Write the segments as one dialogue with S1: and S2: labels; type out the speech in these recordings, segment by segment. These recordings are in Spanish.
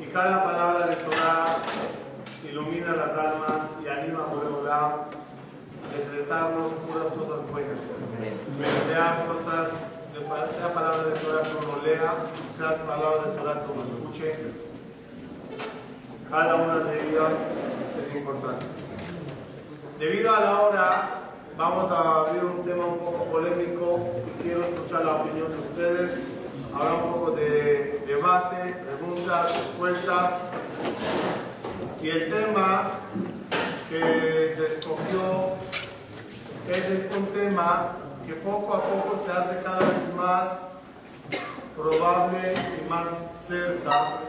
S1: Y cada palabra de Torah ilumina las almas y anima a Boreolam a decretarnos puras cosas buenas. Sea cosas, sea palabra de Torah que uno lea, sea palabra de Torah que uno escuche. Cada una de ellas es importante. Debido a la hora, vamos a abrir un tema un poco polémico y quiero escuchar la opinión de ustedes. Habrá un poco de debate, preguntas, respuestas. Y el tema que se escogió es un tema que poco a poco se hace cada vez más probable y más cerca.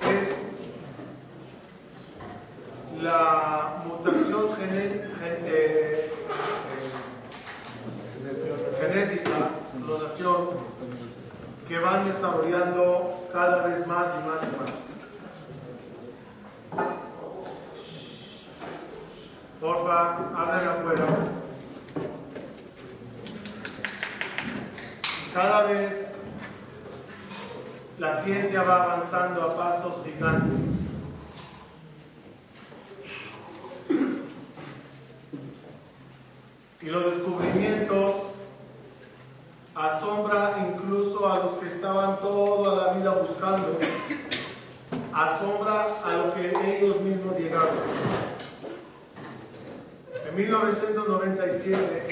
S1: Es la mutación eh, eh, genética, clonación, que van desarrollando cada vez más y más y más. Porfa, abren afuera. Cada vez la ciencia va avanzando a pasos gigantes. Y los descubrimientos asombra incluso a los que estaban toda la vida buscando, asombra a lo que ellos mismos llegaron. En 1997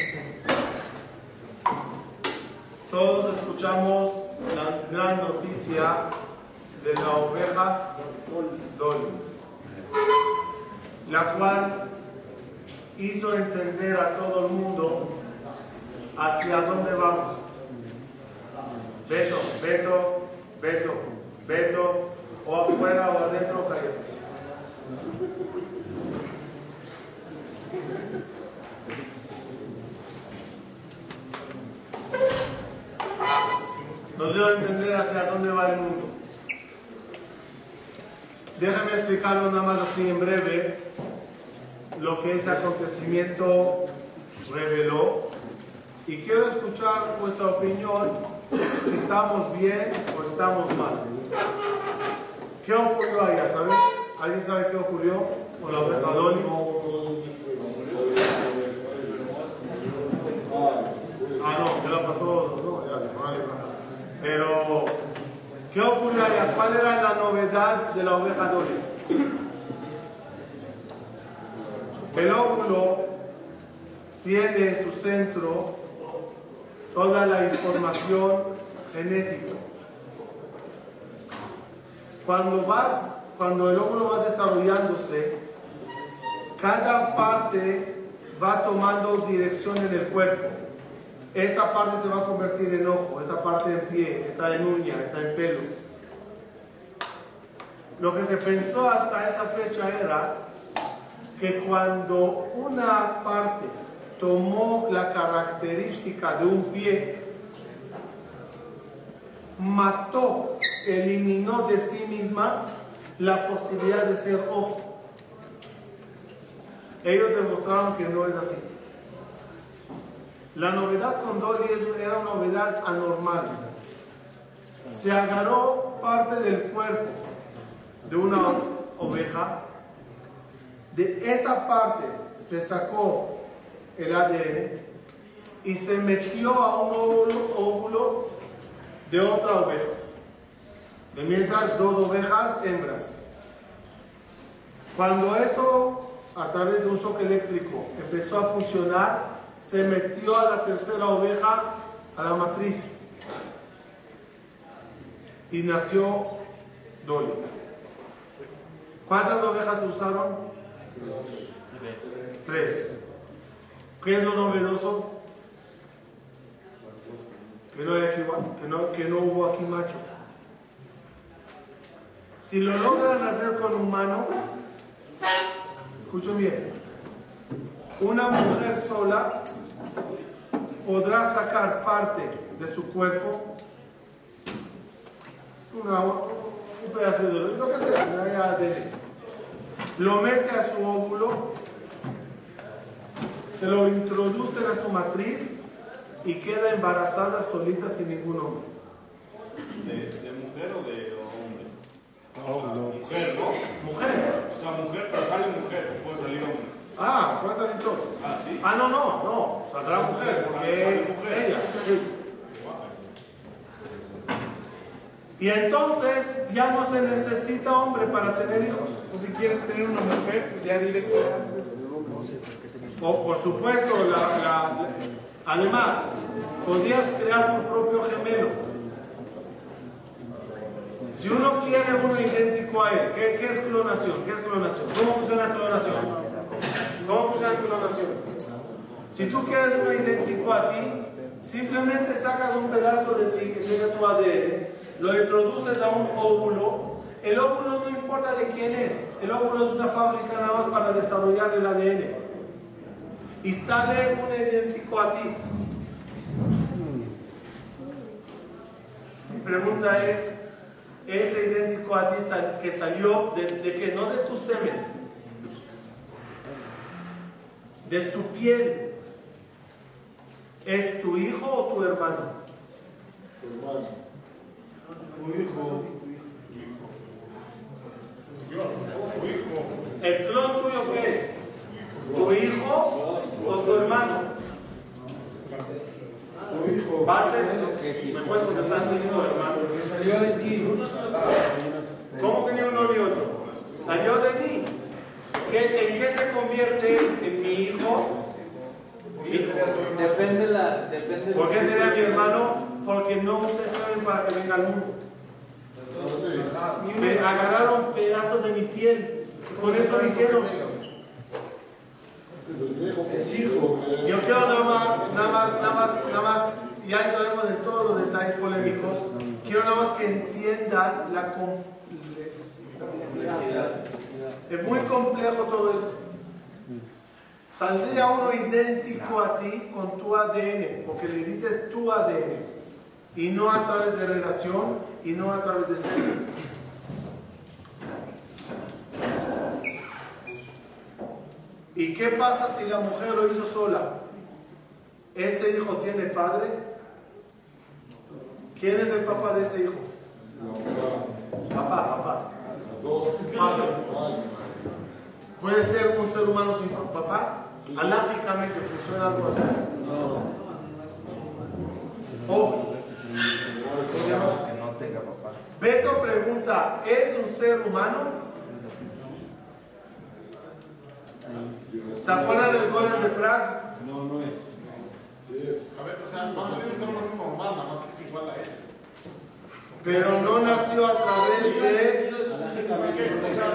S1: todos escuchamos la gran noticia de la oveja Dolly, la cual hizo entender a todo el mundo hacia dónde. Beto, Beto, Beto, o afuera o adentro, callado. Nos a entender hacia dónde va el mundo. Déjame explicarlo nada más así en breve lo que ese acontecimiento reveló y quiero escuchar vuestra opinión si estamos bien o estamos mal. ¿Qué ocurrió allá? ¿Sabe? ¿Alguien sabe qué ocurrió con la Dolly? Ah, no, ¿qué la pasó? No, ya Pero, ¿qué ocurrió allá? ¿Cuál era la novedad de la oveja Dolly? El óvulo tiene en su centro toda la información genética. Cuando vas, cuando el óvulo va desarrollándose, cada parte va tomando dirección en el cuerpo. Esta parte se va a convertir en ojo, esta parte en pie, esta en uña, esta en pelo. Lo que se pensó hasta esa fecha era que cuando una parte tomó la característica de un pie, mató, eliminó de sí misma la posibilidad de ser ojo. Ellos demostraron que no es así. La novedad con Dolly era una novedad anormal. Se agarró parte del cuerpo de una oveja, de esa parte se sacó el ADN y se metió a un óvulo, óvulo de otra oveja. De mientras dos ovejas hembras. Cuando eso, a través de un choque eléctrico, empezó a funcionar, se metió a la tercera oveja, a la matriz. Y nació Dolly. ¿Cuántas ovejas se usaron? Tres. ¿Qué es lo novedoso? Que no, hay aquí, que, no, que no hubo aquí macho. Si lo logran hacer con humano, escuchen bien, una mujer sola podrá sacar parte de su cuerpo, una, un pedazo de lo que sea, lo mete a su óvulo se lo introducen a su matriz y queda embarazada solita sin ningún hombre.
S2: ¿De, de mujer o de hombre?
S1: No, no.
S2: Mujer, ¿no?
S1: Mujer.
S2: O sea, mujer, pero sale mujer, puede salir hombre.
S1: Ah, puede salir todo.
S2: Ah, sí.
S1: Ah, no, no, no. Saldrá mujer, porque es ella. Sí. Y entonces ya no se necesita hombre para tener hijos.
S3: O si quieres tener una mujer, ya directo haces eso.
S1: O por supuesto, la, además, podías crear tu propio gemelo. Si uno quiere uno idéntico a él, ¿qué, qué es clonación? ¿Qué es clonación? ¿Cómo funciona la clonación? ¿Cómo funciona la clonación? Si tú quieres uno idéntico a ti, simplemente sacas un pedazo de ti que tiene tu ADN, lo introduces a un óvulo. El óvulo no importa de quién es, el óvulo es una fábrica nada más para desarrollar el ADN. Y sale un idéntico a ti. Mi pregunta es, ese idéntico a ti que salió de, de que no de tu semen, de tu piel, ¿es tu hijo o tu hermano?
S2: Tu hijo. Tu hijo.
S1: ¿El clon tuyo qué es? ¿Tu hijo o tu hermano?
S2: Tu hijo.
S1: Parte de me puedes contestar tu hijo o hermano.
S4: Porque salió de ti.
S1: ¿Cómo que ni uno ni otro? Salió de mí. ¿Qué- ¿En qué se convierte en mi hijo?
S4: Depende la. Depende
S1: ¿Por qué sería mi hermano? Porque no usé semen para que venga al mundo. Me agarraron pedazos de mi piel. Con eso lo hicieron.
S4: Es hijo.
S1: Yo quiero nada más, nada más, nada más, nada más, ya entraremos en todos los detalles polémicos. Quiero nada más que entiendan la complejidad. Es muy complejo todo esto. Saldría uno idéntico a ti con tu ADN, porque le dices tu ADN, y no a través de relación, y no a través de sexo. ¿Y qué pasa si la mujer lo hizo sola? ¿Ese hijo tiene padre? ¿Quién es el papá de ese hijo? Papá, papá. Padre. ¿Puede ser un ser humano sin papá? Alágicamente funciona algo así. O,
S4: no tenga papá.
S1: Beto pregunta, ¿es un ser humano? ¿Se acuerdan del golem de Prague?
S2: No, no es.
S3: A ver, o sea, vas a ser un normal, nada más que es igual a él.
S1: Pero no nació a través de...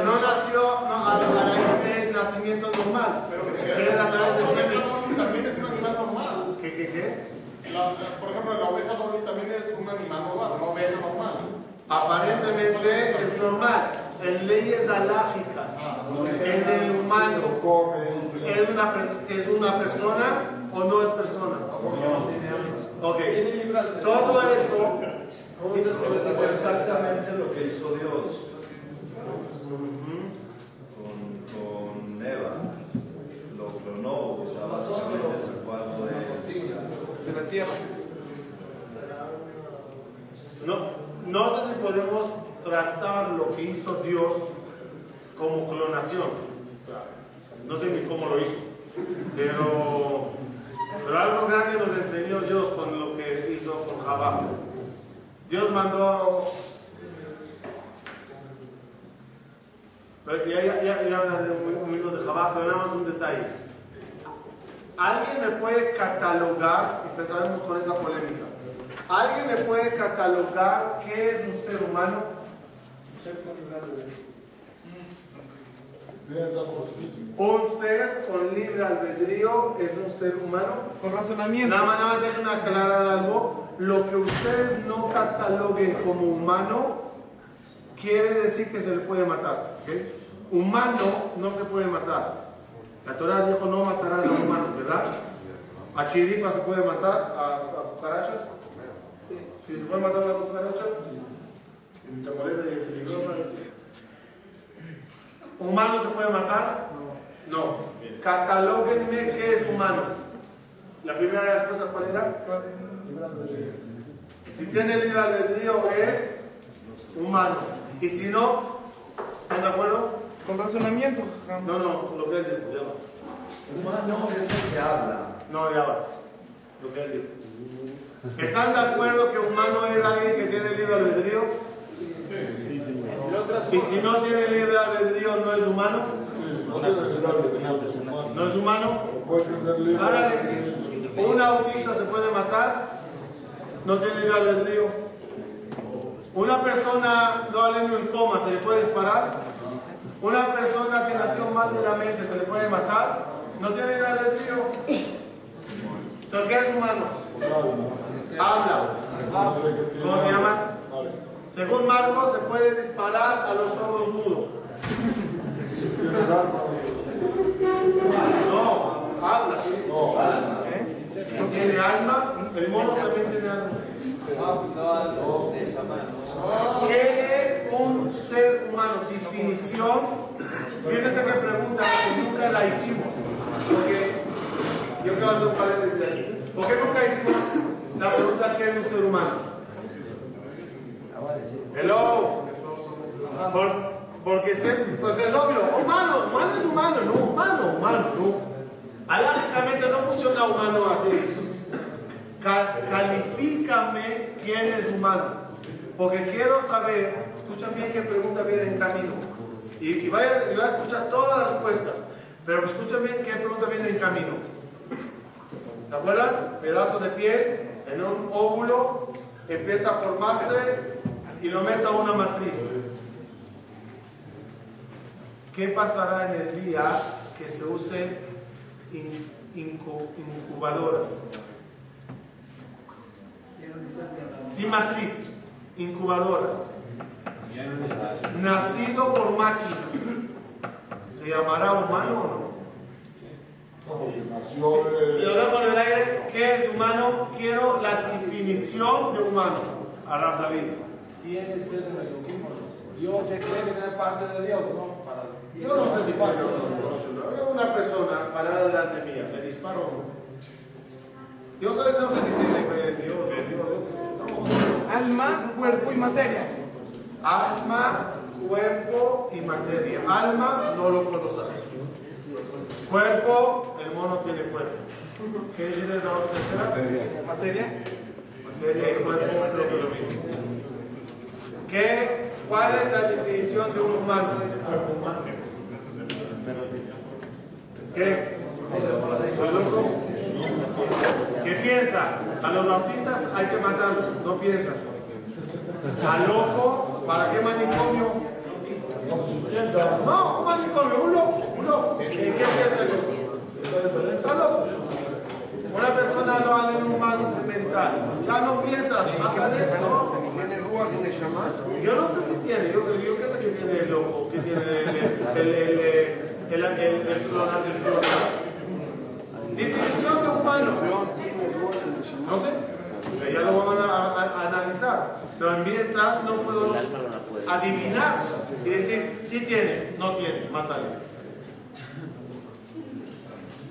S1: No nació no, a, raíz del nacimiento normal, que es a través de semen.
S3: También es un animal normal.
S1: ¿Qué, qué, qué?
S3: La- la- por ejemplo, la oveja doble también es un animal normal, una oveja normal.
S1: Aparentemente es normal. En leyes alágicas, en el humano, ¿es una, ¿es una persona o no es persona? Ok. Todo eso
S5: Fue exactamente lo que hizo Dios con, con Eva. Lo clonó, o sea, básicamente es el cuarto de...
S3: De la tierra.
S1: No, no sé si podemos tratar lo que hizo Dios como clonación. No sé ni cómo lo hizo. Pero, pero algo grande nos enseñó Dios con lo que hizo con Jabá. Dios mandó. Ya, ya, ya, ya un minuto de Jabá, pero nada más un detalle. ¿Alguien me puede catalogar? Empezaremos con esa polémica. ¿Alguien me puede catalogar qué es un ser humano? Un ser con libre albedrío es un ser humano.
S3: Con razonamiento.
S1: Nada más, nada más déjenme aclarar algo. Lo que ustedes no cataloguen como humano quiere decir que se le puede matar. Humano no se puede matar. La Torah dijo no matarás a humanos, ¿verdad? ¿A chiripa se puede matar? ¿A, a cucarachas? ¿Sí se puede matar a es peligrosa? ¿Humano se puede matar? No. Catalóguenme qué es humano. La primera respuesta, ¿cuál era? Si tiene libre albedrío es humano. Y si no, ¿están de acuerdo?
S6: Con razonamiento.
S1: No, no, lo que él dijo. ya va.
S5: Humano es el que habla.
S1: No, ya va. Lo que él dijo. ¿Están de acuerdo que humano es alguien que tiene libre albedrío? Y si no tiene libre albedrío, no es humano. ¿No es humano? Ahora, ¿un autista se puede matar? ¿No tiene libre albedrío? ¿Una persona no aleno en coma se le puede disparar? ¿Una persona que nació mal de la mente se le puede matar? ¿No tiene libre albedrío? ¿Entonces qué es humano? Habla. ¿Cómo te llamas? Según Marcos, se puede disparar a los sordos mudos. No, habla. ¿Eh? Si tiene alma, el mono también tiene alma. ¿Qué es un ser humano? Definición. Fíjense que pregunta que nunca la hicimos. Porque yo quiero hacer un paréntesis ahí. ¿Por qué nunca hicimos la pregunta qué es un ser humano? Hello. Por- porque, se- porque es obvio, humano, humano es humano, no, humano, humano, no. Alágicamente no funciona humano así. Ca- califícame quién es humano. Porque quiero saber, escucha bien qué pregunta viene en camino. Y, y va a escuchar todas las respuestas. Pero escucha bien qué pregunta viene en camino. ¿Se acuerdan? Pedazo de piel en un óvulo empieza a formarse y lo mete a una matriz. ¿Qué pasará en el día que se use in- incu- incubadoras? Sin matriz, incubadoras. Nacido por máquina. ¿Se llamará humano o no? Y lo dejo en el aire. ¿Qué es humano? Quiero la definición de humano. Arab David.
S4: Tiene el ser de Elohim o no. Dios se cree que tiene parte de Dios, ¿no? Para
S1: Yo no sé si tiene o no. Veo una persona parada delante mía. ¿Le disparo? Yo creo que no sé si tiene fe en Dios. Dios, Dios, no.
S6: Alma, cuerpo y materia.
S1: Alma, cuerpo y materia. Alma no lo puedo saber. Cuerpo, el mono tiene cuerpo. ¿Qué dice la tercera?
S6: Materia.
S1: Materia y cuerpo creo que lo mismo. ¿Qué? ¿Cuál es la definición de un humano? ¿Qué? ¿Qué piensa? A los bautistas hay que matarlos, no piensan. ¿A loco? ¿Para qué manicomio? No, un manicomio, un loco, un loco. ¿En qué piensa el loco? Está loco. Una persona no en un mal mental. Ya no piensas, mata de eso.
S6: ¿Tiene Ruach de Shaman?
S1: Yo no sé si tiene, yo, yo creo que tiene el loco, que tiene el, el, el, el, el, el, el, el clonal, el clonal. Definición de humano. No sé, ya lo vamos a, a- a analizar. Pero mientras no puedo adivinar y decir, sí tiene, no tiene, mátale.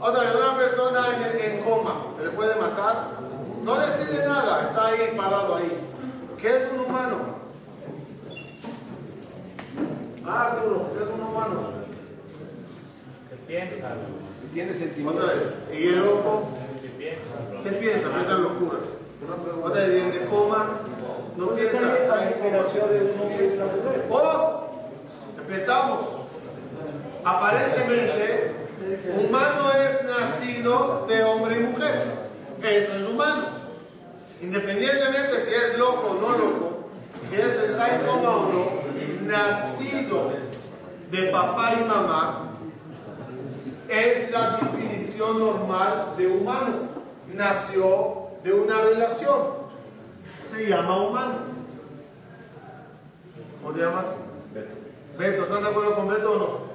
S1: Otra vez, una persona en, en coma, ¿se le puede matar? No decide nada, está ahí parado ahí. ¿Qué es un humano? Ah, Arturo, ¿qué es un humano?
S6: Tiene
S1: Otra
S6: sentimientos.
S1: vez. ¿Y el loco? ¿Qué piensa? Piensa en locuras. Otra vez, el coma, no piensa. ¡Oh! Empezamos. Aparentemente, humano es nacido de hombre y mujer. Eso es humano. Independientemente si es loco o no loco, si es en coma o no, nacido de papá y mamá, es la definición normal de humano. Nació de una relación. Se llama humano. ¿Cómo te llamas?
S5: Beto.
S1: Beto, ¿estás de acuerdo con Beto o no?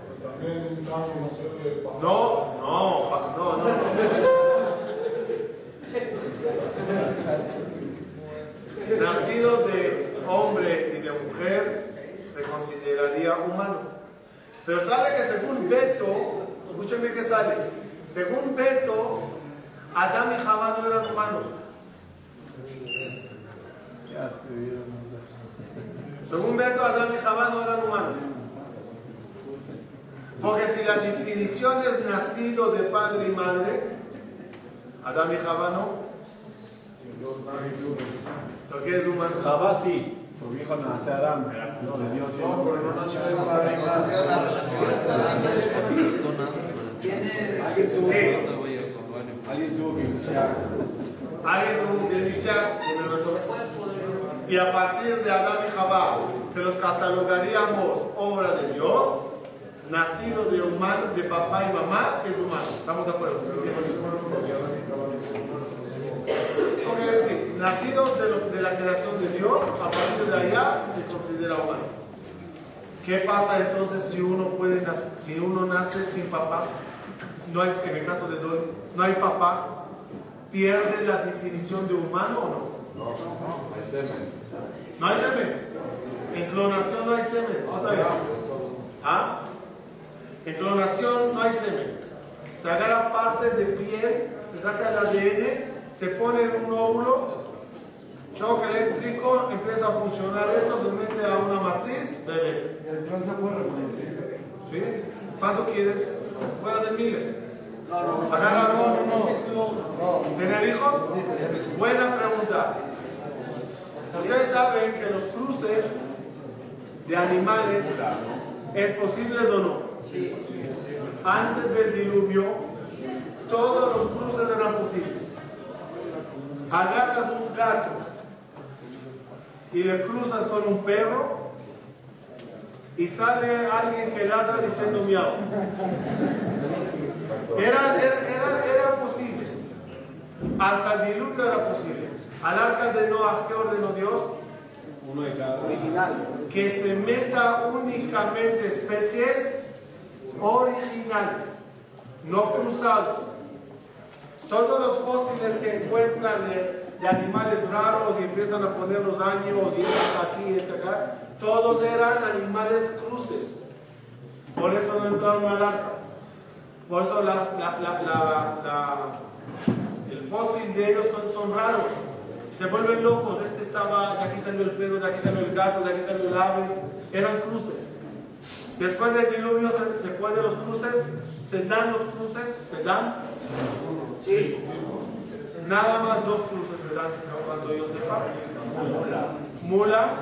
S2: No.
S1: No, no, no. Nacido de hombre y de mujer se consideraría humano. Pero sale que según Beto, escúchenme que sale, según Beto, Adán y Jabá no eran humanos. Según Beto, Adán y Jabá no eran humanos. Porque si la definición es nacido de padre y madre, Adán y Jabá no. ¿Lo que es humano?
S7: Jabá sí, porque hijo nace Aram, no de Dios.
S4: No, pero no nació de padre y madre.
S1: Sí.
S7: Alguien tuvo que iniciar.
S1: Alguien tuvo que iniciar. Y a partir de Adán y Jabá, que los catalogaríamos obra de Dios, nacido de humano, de papá y mamá, es humano. ¿Estamos de acuerdo? Ok, es decir, nacido de, lo- de la creación de Dios, a partir de allá se considera humano. ¿Qué pasa entonces si uno puede nac- si uno nace sin papá? No hay, en el caso de Dolly, no hay papá, ¿pierde la definición de humano o no?
S7: No, es semen.
S1: No hay semen. En clonación no hay semen. Otra vez. ¿Ah? En clonación no hay semen. Se agarra parte de piel, se saca el ADN, se pone en un óvulo, choque eléctrico, empieza a funcionar eso, se mete a una matriz, bebé.
S4: El clon se puede reproducir.
S1: ¿Sí? ¿Cuánto quieres? Puede hacer miles.
S4: No, no,
S1: Agarra-
S4: no, no, no. No.
S1: ¿Tener hijos? Buena pregunta. Ustedes saben que los cruces de animales es posibles o no. Antes del diluvio, todos los cruces eran posibles. Agarras un gato y le cruzas con un perro y sale alguien que ladra diciendo miau. Era, era, era, era posible. Hasta el diluvio era posible. Al arca de Noah, ¿qué ordenó Dios?
S7: Uno de cada.
S1: Que se meta únicamente especies originales, no cruzados. Todos los fósiles que encuentran de, animales raros y empiezan a poner los años y está aquí y este acá, todos eran animales cruces. Por eso no entraron al arca. Por eso la- la- la- el fósil de ellos son, son raros. Se vuelven locos. Este estaba, de aquí salió el perro, de aquí salió el gato, de aquí salió el ave. Eran cruces. Después del diluvio se, se puede los cruces, se dan los cruces, se dan. Sí. Nada más dos cruces se dan, ¿no? cuanto yo sepa. Mula.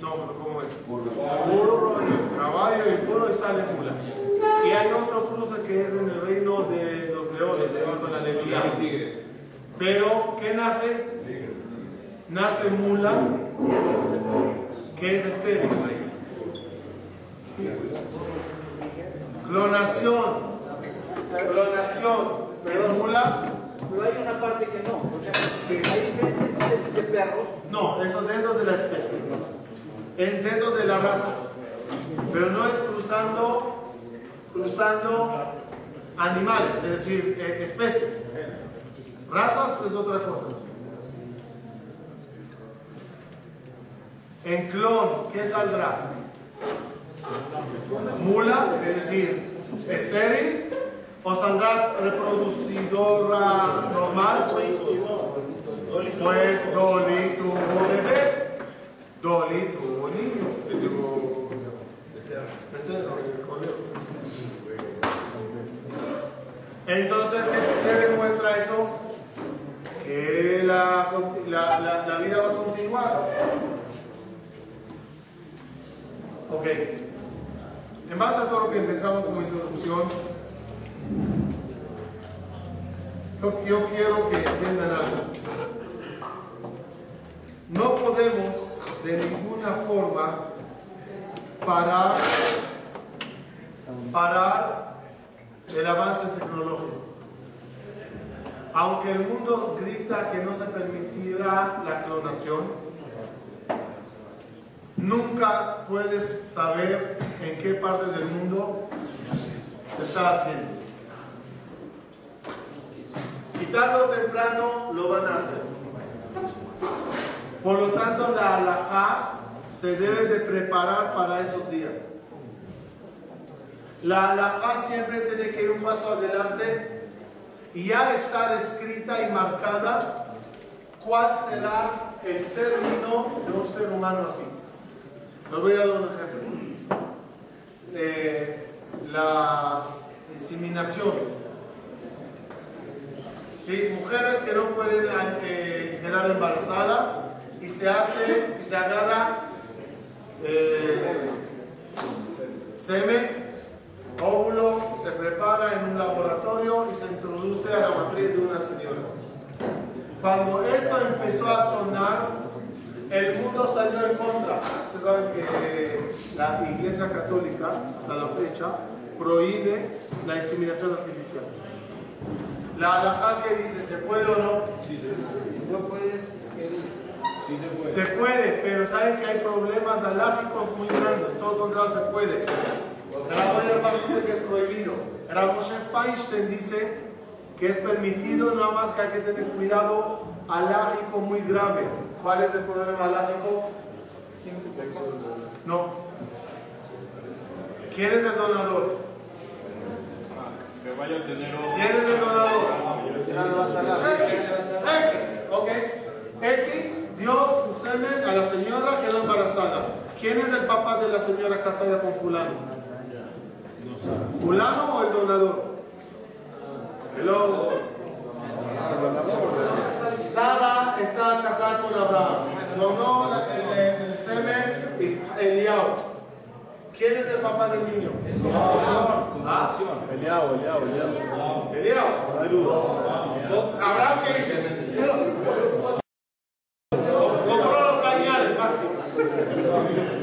S1: No, pero ¿cómo es? Burro, caballo y burro y sale mula. Y hay otro cruce que es en el reino de los leones, ahí con la leviana. Pero, ¿qué nace? Nace mula, que es estéril. Clonación. Clonación. ¿Es mula?
S8: Pero hay una parte que no. O sea, hay diferentes especies de perros.
S1: No, eso dentro de la especie. Es dentro de las razas. Pero no es cruzando, cruzando animales, es decir, eh, especies. Razas es otra cosa. En clon, ¿qué saldrá? Mula, es decir, estéril, o saldrá reproducidora normal. Pues Dolly tuvo bebé, Dolly tuvo niño. Entonces, ¿qué, demuestra eso? Que la, la vida va a continuar. Ok. En base a todo lo que empezamos como introducción, yo, quiero que entiendan algo. No podemos de ninguna forma parar el avance tecnológico. Aunque el mundo grita que no se permitirá la clonación, nunca puedes saber en qué parte del mundo está haciendo. Y tarde o temprano lo van a hacer. Por lo tanto, la alajá se debe de preparar para esos días. La alajá siempre tiene que ir un paso adelante y ya estar escrita y marcada cuál será el término de un ser humano así. Les voy a dar un ejemplo. Eh, la inseminación. ¿Sí? Mujeres que no pueden eh, quedar embarazadas y se hace, y se agarra eh, semen, óvulo, se prepara en un laboratorio y se introduce a la matriz de una señora. Cuando esto empezó a sonar, el mundo salió en contra. Ustedes saben que la Iglesia Católica, hasta la fecha, prohíbe la inseminación artificial. La alajá que dice, ¿se puede o no?
S4: Si no puedes, ¿qué dice? Sí se puede.
S1: Se puede, pero saben que hay problemas alágicos muy grandes. En todo contrario se puede. Herman dice que es prohibido. Ramoshe Feinstein dice que es permitido, nada más que hay que tener cuidado alágico muy grave. ¿Cuál es el problema alágico? No. ¿Quién es el donador? ¿Quién es el donador? X, X, ok. X dio su semen a la señora que quedó embarazada. ¿Quién es el papá de la señora casada con fulano? ¿Fulano o el donador? Hello. Sara está casada con Abraham. Donó la- el, el semen y Eliao. ¿Quién es el papá del niño? ¿Ah?
S7: Eliao, Eliao, Eliao.
S1: Eliao.
S7: No hay duda.
S1: Abraham qué hizo? Compró los pañales, Máximo.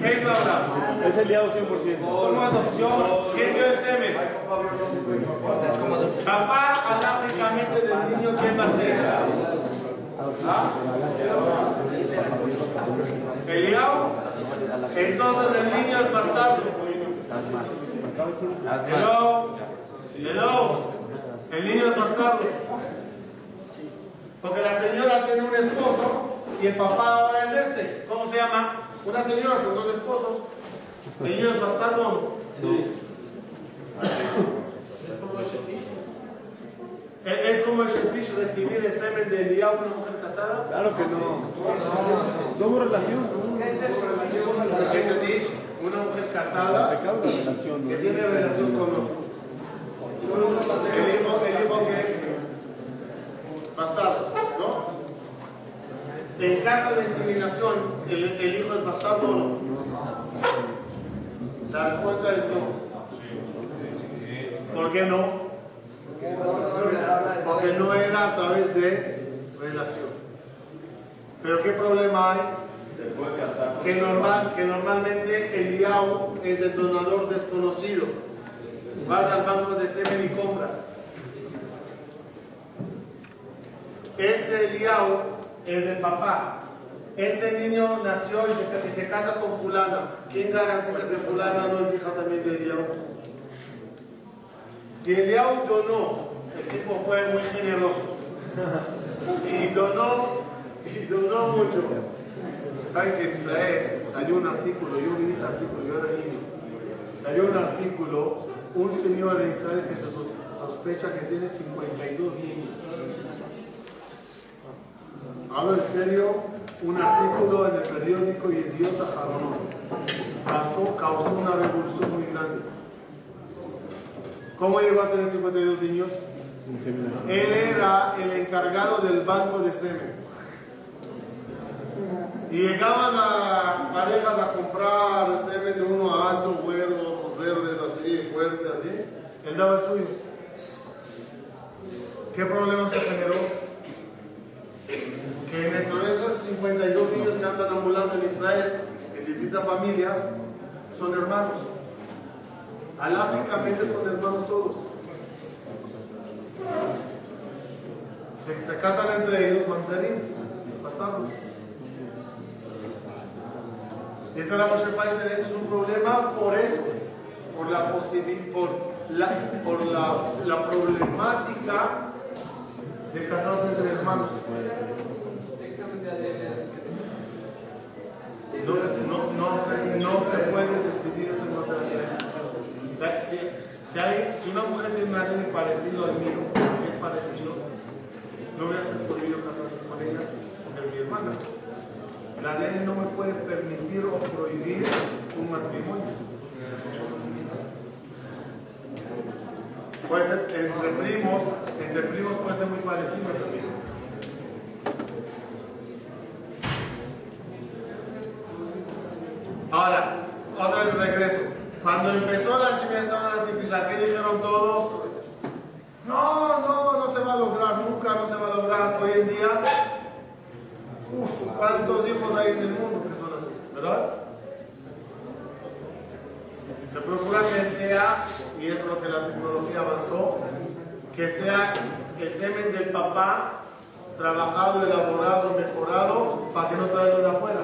S1: ¿Qué hizo Abraham?
S7: Es Eliao 100%.
S1: Como adopción, ¿quién dio el semen? Papá, alágicamente del niño, ¿quién va a ser? ¿Ah? ¿Eliao? Entonces el niño es bastardo. Hello. Hello. El niño es bastardo. Porque la señora tiene un esposo y el papá ahora es este. ¿Cómo se llama? Una señora con dos esposos. ¿El niño es bastardo no? Es como shetish. ¿Es es como el shetish recibir el semen de Eliab, una mujer casada?
S7: Claro que no. Hubo relación.
S1: ¿Qué es shetish? Una mujer casada
S7: relación.
S1: que tiene relación con otro. El hijo, el hijo que es bastardo, ¿no? En caso de inseminación, ¿el, el hijo es bastardo o no? La respuesta es no. ¿Por qué no? Porque no era a través de relación. Pero ¿qué problema hay?
S5: Se puede casar
S1: que, normal, que normalmente el IAO es el donador desconocido. Vas al banco de semen y compras. Este IAO es el papá. Este niño nació y se, y se casa con fulana. ¿Quién garantiza que fulana no es hija también de Eliao? Si Eliao donó, el tipo fue muy generoso. Y donó, y donó mucho. ¿Saben que en Israel salió un artículo? Yo vi ese artículo, yo era niño. Salió un artículo, un señor en Israel que se sos- sospecha que tiene 52 niños. Hablo en serio, un artículo en el periódico Idiota. Causó, causó una revolución muy grande. ¿Cómo llegó a tener 52 niños? Él era el encargado del banco de semen. Y llegaban a parejas a comprar semen de uno alto, güeros, ojos verdes, así, fuerte, así. Él daba el suyo. ¿Qué problema se generó? Que dentro de esos 52 niños que andan ambulando en Israel, en distintas familias, son hermanos. Alágicamente son hermanos todos. Se, se casan entre ellos, mamzerim, bastardos. Dice la Moshe Feinstein, esto es un problema por eso, por la por la, por la, la problemática de casarse entre hermanos. No, no, no, se, no se puede decidir eso en base a la ley. O sea, si, hay, si una mujer tiene un ADN parecido al mío, es parecido, no voy a ser prohibido casarme con ella porque es mi hermana. El ADN no me puede permitir o prohibir un matrimonio. Puede ser entre primos, entre primos puede ser muy parecido también. Ahora, otra vez regreso. Cuando empezó la artificial, ¿qué dijeron todos? No, no, no se va a lograr, nunca no se va a lograr. Hoy en día, uff, ¿cuántos hijos hay en el mundo que son así? ¿Verdad? Se procura que sea, y es lo que la tecnología avanzó, que sea el semen del papá trabajado, elaborado, mejorado, para que no traerlo de afuera.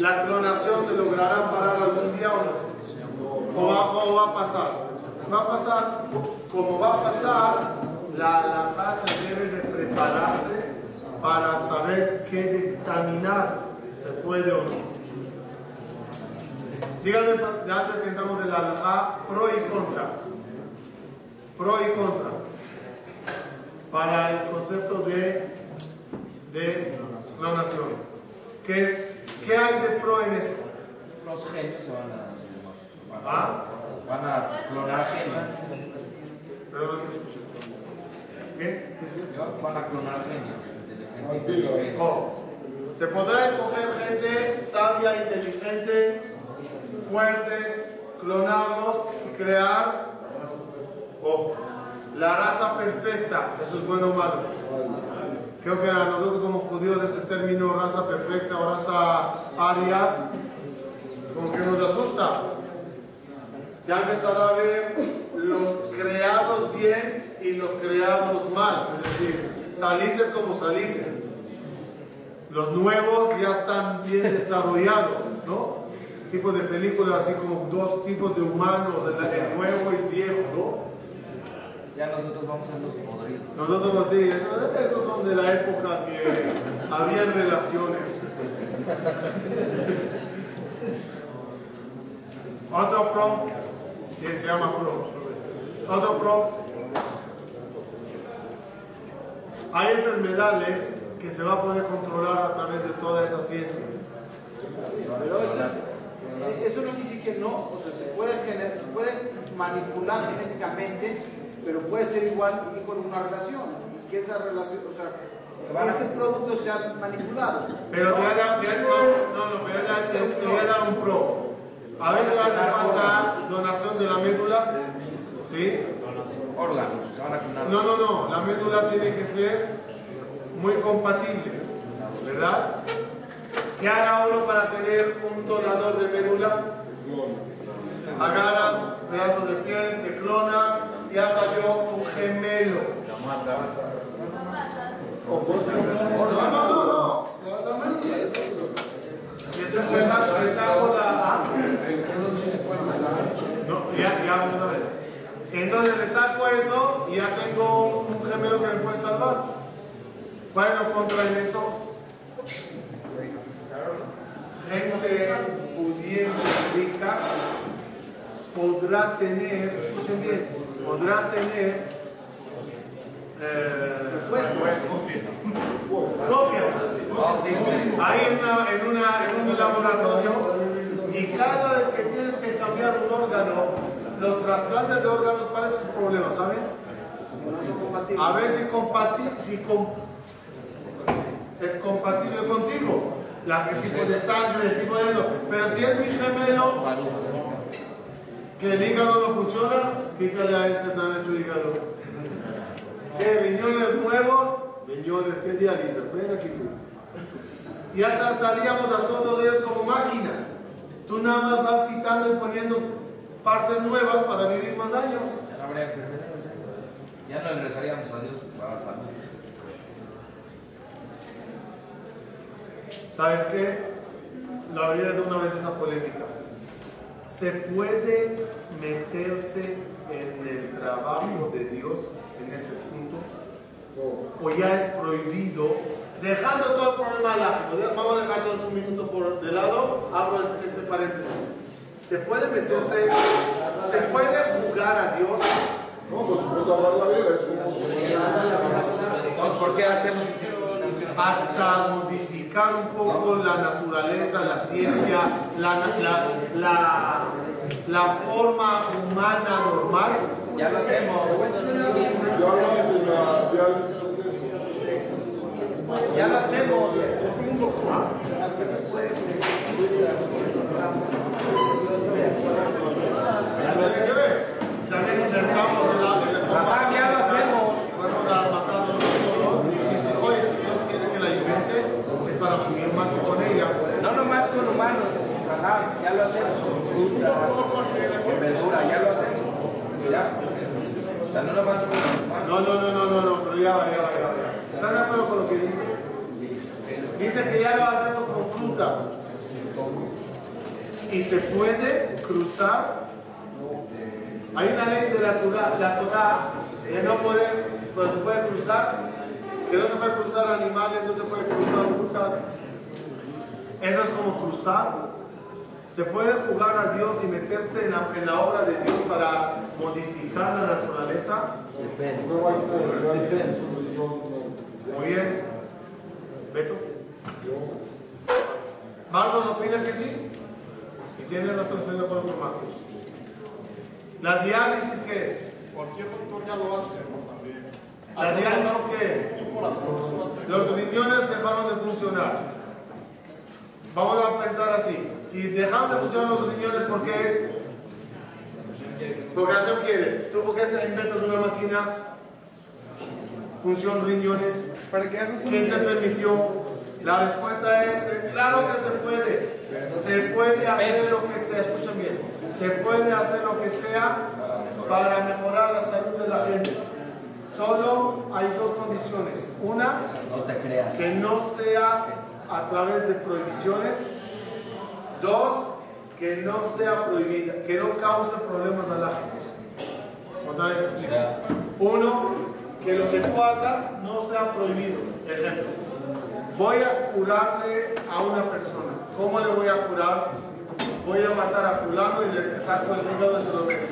S1: ¿La clonación se logrará parar algún día o no? ¿O va, o va a pasar? Va a pasar, como va a pasar, la, raza debe de prepararse para saber qué dictaminar, se puede o no. Díganme, antes que entramos en la alajá, pro y contra. Pro y contra. Para el concepto de, de clonación. ¿Qué, ¿Qué hay de pro en eso?
S4: Los genios van a.
S1: ¿Ah?
S4: Van a clonar genios.
S1: Pero no te escuché. ¿Qué?
S4: Van a clonar genios.
S1: Oh. Se podrá escoger gente sabia, inteligente, fuerte, clonarlos y crear oh, la raza perfecta. Eso es bueno o malo. Creo que a nosotros como judíos ese término raza perfecta o raza arias como que nos asusta. Ya empezará a ver los creados bien y los creados mal. Es decir, salites como salites. Los nuevos ya están bien desarrollados, ¿no? Tipo de películas así como dos tipos de humanos, el, nuevo y el viejo, ¿no?
S4: Ya nosotros vamos a los podridos.
S1: Nosotros así, esos, esos son de la época que habían relaciones. Otro pro, sí, se llama pro. Otro pro, hay enfermedades que se va a poder controlar a través de toda esa ciencia.
S8: Pero eso, eso no quiere decir que no, o sea, se puede, gener- se puede manipular genéticamente, pero puede ser igual y con una relación. Y que esa relación, o sea, que ese producto sea manipulado.
S1: Pero te voy a dar, no, no, te- te voy a dar un pro. A veces hace falta donación de la médula, ¿sí?
S4: Órganos.
S1: No, no, no, la médula tiene que ser muy compatible, ¿verdad? ¿Qué hará uno para tener un donador de médula? Agarras pedazos de piel, te clonas, ya salió tu gemelo. O vos No, no, no, no. La, la médula es Y ese es el saco- el saco la. No, ya, ya vamos a ver. Entonces le saco eso y ya tengo un gemelo que me puede salvar. ¿Cuál es lo contra en eso? Gente pudiente, rica, podrá tener, escuchen bien, podrá tener eh, copias. Ahí en, una- en, una- en un laboratorio y cada vez que tienes que cambiar un órgano, los trasplantes de órganos, ¿cuál es su problema? ¿Saben? A ver si, compati- si es compatible contigo. La, el tipo de sangre, el tipo de eso. Pero si es mi gemelo, que el hígado no funciona, quítale a este también su hígado. ¿Qué? Riñones nuevos, riñones, ¿qué dializa? Ven aquí tú. Ya trataríamos a todos ellos como máquinas. Tú nada más vas quitando y poniendo partes nuevas para vivir más años.
S4: Ya no habría enfermedades. Ya no regresaríamos a Dios para salud.
S1: ¿Sabes qué? la abriré de una vez esa polémica. ¿Se puede meterse en el trabajo de Dios en este punto? ¿O ya es prohibido? Dejando todo el problema lógico, ya vamos a dejar todos un minuto por de lado, abro ese, ese paréntesis. ¿Se puede meterse, se puede jugar a Dios?
S2: No, pues puedes hablar la vida, es como.
S8: Entonces, ¿por qué hacemos
S1: hasta modificar un poco la naturaleza, la ciencia, la, la, la, la forma humana normal.
S8: Ya lo hacemos.
S2: De la.
S8: Ya lo hacemos.
S1: También nos sentamos en la, en la
S8: Ajá, ya lo hacemos.
S1: Vamos a matarnos todos. Y si oye, si Dios quiere que la alimente, es para subir más con ella.
S8: No nomás con humanos. Ajá, ya lo hacemos. Con fruta, con verdura, ya lo hacemos. Ya. O sea, no nomás con humanos.
S1: No, no, no, no, no, pero ya va, ya va. ¿Están de acuerdo con lo que dice? Dice que ya lo hacemos con frutas. Y se puede cruzar. Hay una ley de la Torah, la Torah que no puede, se puede cruzar, que no se puede cruzar animales, no se puede cruzar frutas. Eso es como cruzar. Se puede jugar a Dios y meterte en la, en la obra de Dios para modificar la naturaleza.
S2: No hay como diálisis, yo no.
S1: Muy bien. Beto. Marcos opina que sí. Y tiene razón, estoy de acuerdo con Marcos. ¿La diálisis qué es?
S3: Cualquier doctor ya lo hace, ¿no? También.
S1: ¿La diálisis qué es? Los riñones dejaron de funcionar. Vamos a pensar así. Si dejan de funcionar los riñones, ¿por qué es? Porque Hashem quiere. ¿Tú por qué te inventas una máquina? Función riñones.
S6: Para que hagas un
S1: ¿Quién te permitió? La respuesta es, claro que se puede. Se puede hacer lo que sea, escuchen bien, se puede hacer lo que sea para mejorar la salud de la gente. Solo hay dos condiciones. Una,
S8: No te creas.
S1: que no sea a través de prohibiciones. Dos, que no sea prohibida, que no cause problemas alárgicos. Otra vez explico. Uno, que lo que tú hagas no sea prohibido. Ejemplo, voy a curarle a una persona. ¿Cómo le voy a curar? Voy a matar a fulano y le saco el hígado de su domingo.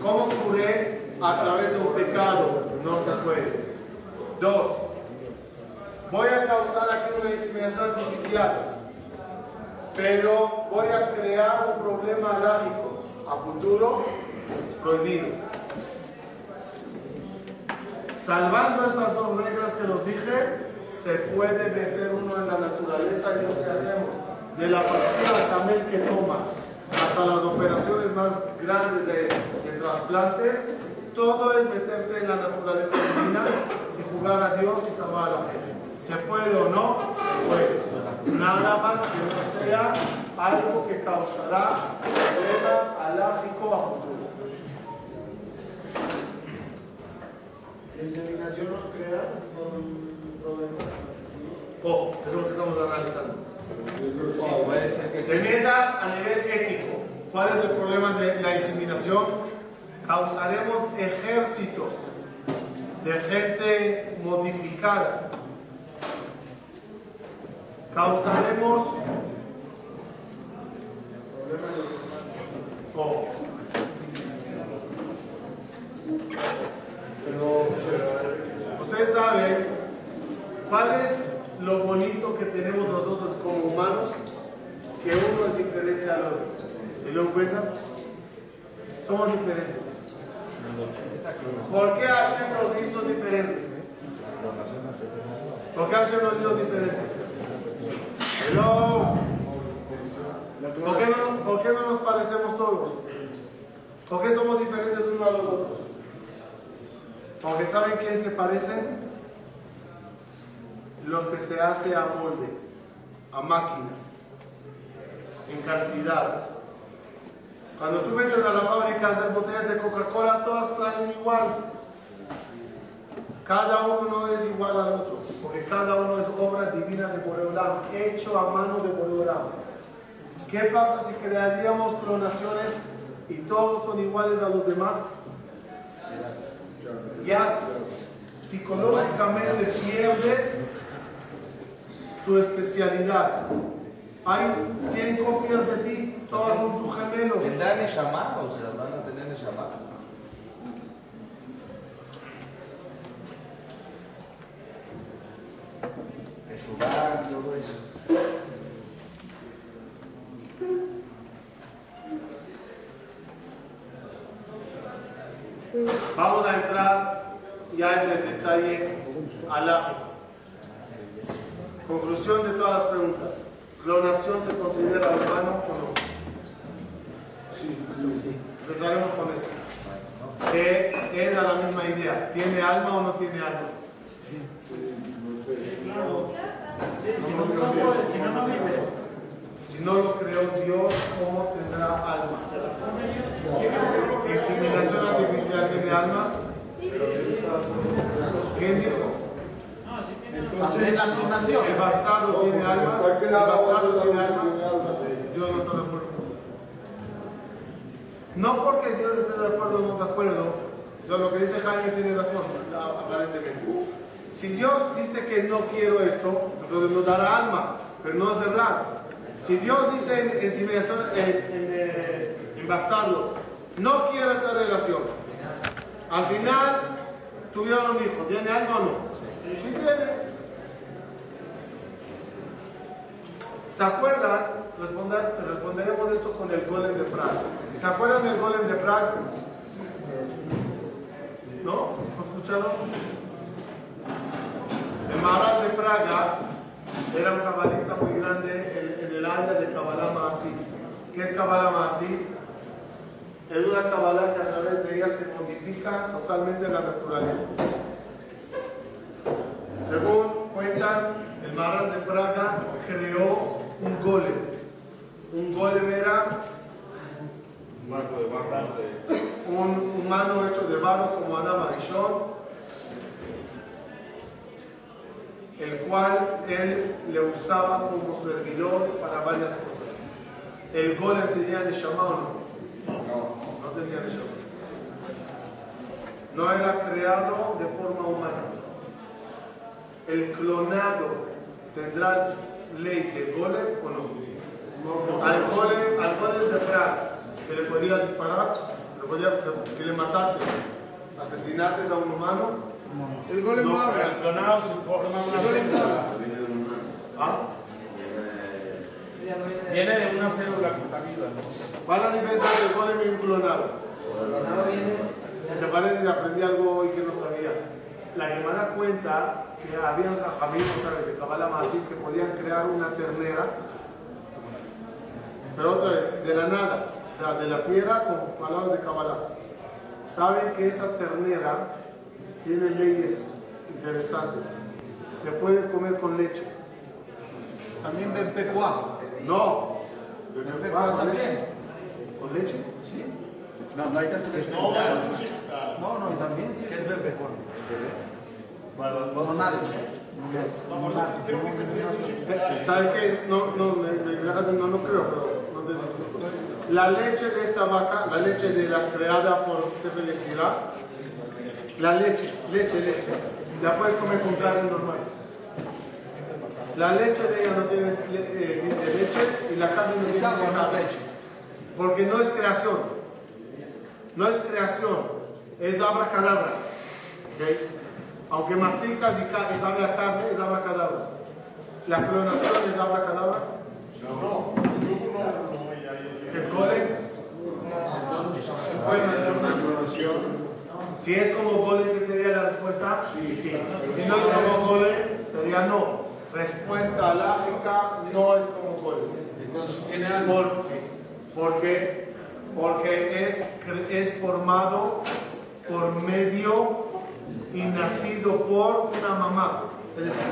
S1: ¿Cómo curé? A través de un pecado. No se puede. Dos, voy a causar aquí una inseminación artificial, pero voy a crear un problema alérgico a futuro prohibido. Salvando esas dos reglas que los dije, se puede meter uno en la naturaleza y lo que hacemos, de la pastilla de camel que tomas hasta las operaciones más grandes de, de trasplantes, todo es meterte en la naturaleza divina y jugar a Dios y salvar a la gente. ¿Se puede o no? Se puede. Nada más que no sea algo que causará problema alérgico a futuro.
S3: Inseminación no crea un problema.
S1: Ojo, eso es lo que estamos analizando.
S8: Puede ser que
S1: Se meta a nivel ético. ¿Cuál es el problema de la inseminación? Causaremos ejércitos de gente modificada. Causaremos. Ustedes saben cuál es lo bonito que tenemos nosotros como humanos, que uno es diferente al otro. ¿Se dieron cuenta? Somos diferentes. ¿Por qué Hashem nos hizo diferentes? ¿Por qué Hashem nos hizo diferentes? ¿Por qué, no, ¿Por qué no nos parecemos todos? ¿Por qué somos diferentes unos a los otros? Porque ¿saben quién se parecen? Los que se hace a molde, a máquina, en cantidad. Cuando tú metes a la fábrica a hacer botellas de Coca-Cola, todas salen igual. Cada uno no es igual al otro, porque cada uno es obra divina de Boreolam, hecho a mano de Boreolam. ¿Qué pasa si crearíamos clonaciones y todos son iguales a los demás? Ya psicológicamente pierdes tu especialidad. Hay 100 copias de ti, todas son tus gemelos.
S5: ¿Tendrán Neshama? O sea, van a tener Neshama. Teshuvah, todo eso.
S1: Vamos a entrar ya en el detalle alágico. Conclusión de todas las preguntas. ¿Clonación se considera humano o no? Sí. Empezaremos con eso. Es a la misma idea. ¿Tiene alma o no tiene alma? Si no lo creó Dios, ¿cómo tendrá alma? ¿Inseminación artificial tiene alma? ¿Quién dijo?
S8: Hacer.
S1: ¿El bastardo tiene alma?
S2: Está
S1: ¿El bastardo tiene alma? Yo no estoy de acuerdo. No porque Dios esté de acuerdo o no de acuerdo, yo lo que dice Jaime tiene razón, aparentemente. Si Dios dice que no quiero esto, entonces nos dará alma, pero no es verdad. Si Dios dice en, en, inseminación, en, eh, en bastardo, no quiero esta relación, al final tuvieron un hijo, ¿tiene alma o no? Sí tiene. ¿Se acuerdan? Responder- responderemos esto con el golem de Praga. ¿Se acuerdan del golem de Praga? ¿No? ¿No escucharon? El Maharaj de Praga era un cabalista muy grande área de Kabbalah Maasid. ¿Qué es Kabbalah Maasid? Es una Kabbalah que a través de ella se modifica totalmente la naturaleza. Según cuentan, el Maharaj de Praga creó un golem. Un golem era un humano hecho de barro como Adam Arishon, el cual él le usaba como servidor para varias cosas. ¿El golem tenía Neshama o no? No tenía Neshama. No era creado de forma humana. ¿El clonado tendrá ley de golem o no? Al golem, al golem de Praga se le podía disparar, se le podía, si le mataste, asesinaste a un humano,
S8: El golem no
S1: No.
S6: El clonado se forma una
S8: El no
S6: célula.
S8: habla.
S1: ¿ah?
S6: Viene de una célula que está viva.
S1: ¿Cuál es la diferencia entre el golem y un clonado? ¿Te parece que aprendí algo hoy que no sabía? La Gemara cuenta que había un jajamín, otra vez, de Kabbalah Maasim, que podían crear una ternera, pero otra vez, de la nada, o sea, de la tierra con palabras de Kabbalah. Saben que esa ternera tiene leyes interesantes. Se puede comer con leche.
S8: También ven pecuá.
S1: No.
S8: Ven
S1: Ah,
S8: pecuá
S1: ¿con leche?
S8: también.
S1: ¿Con leche?
S2: No, no hay que hacer eso.
S8: No, no, y también sí.
S5: ¿Qué es bebé con?
S8: Monal.
S1: ¿Sabe qué? No, no, me, me- no, no creo, pero no te disculpo. La leche de esta vaca, la leche de la creada por Yetzirah, la leche, leche, leche, la puedes comer con carne normal. La leche de ella no tiene le- eh, de leche y la carne no tiene
S8: no
S1: carne.
S8: leche.
S1: Porque no es creación. No es creación, es abracadabra. Aunque masticas y, y sabe a carne, es abracadabra. La clonación es abracadabra. ¿Es golem? Si es como golem, ¿qué sería la respuesta? Sí, sí. Si no es como golem, sería no. Respuesta lógica, no es como golem.
S4: Entonces tiene algo.
S1: Porque, porque es, es formado por medio y nacido por una mamá. Es decir,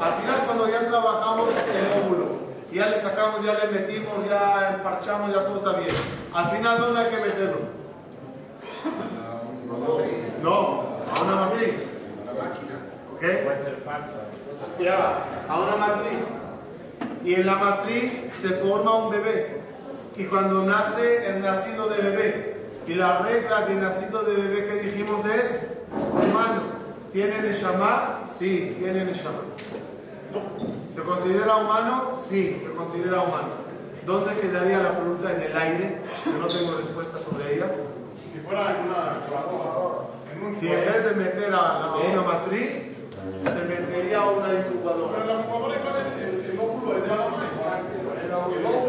S1: al final cuando ya trabajamos el óvulo, ya le sacamos, ya le metimos, ya emparchamos, ya todo está bien. Al final, ¿dónde hay que meterlo? No, a una matriz. ¿Ok?
S6: Puede ser falsa.
S1: Ya, a una matriz. Y en la matriz se forma un bebé. Y cuando nace es nacido de bebé. Y la regla de nacido de bebé que dijimos es humano. ¿Tiene Neshama? Sí, tiene Neshama. ¿Se considera humano? Sí, se considera humano. ¿Dónde quedaría la pregunta en el aire? Que no tengo respuesta sobre ella.
S3: Si fuera en una incubadora, en un
S1: Si en vez de meter a, la- una matriz, se metería a una
S3: Pero
S1: incubadora.
S3: en la incubadora igual el, óvulo es de la mamá.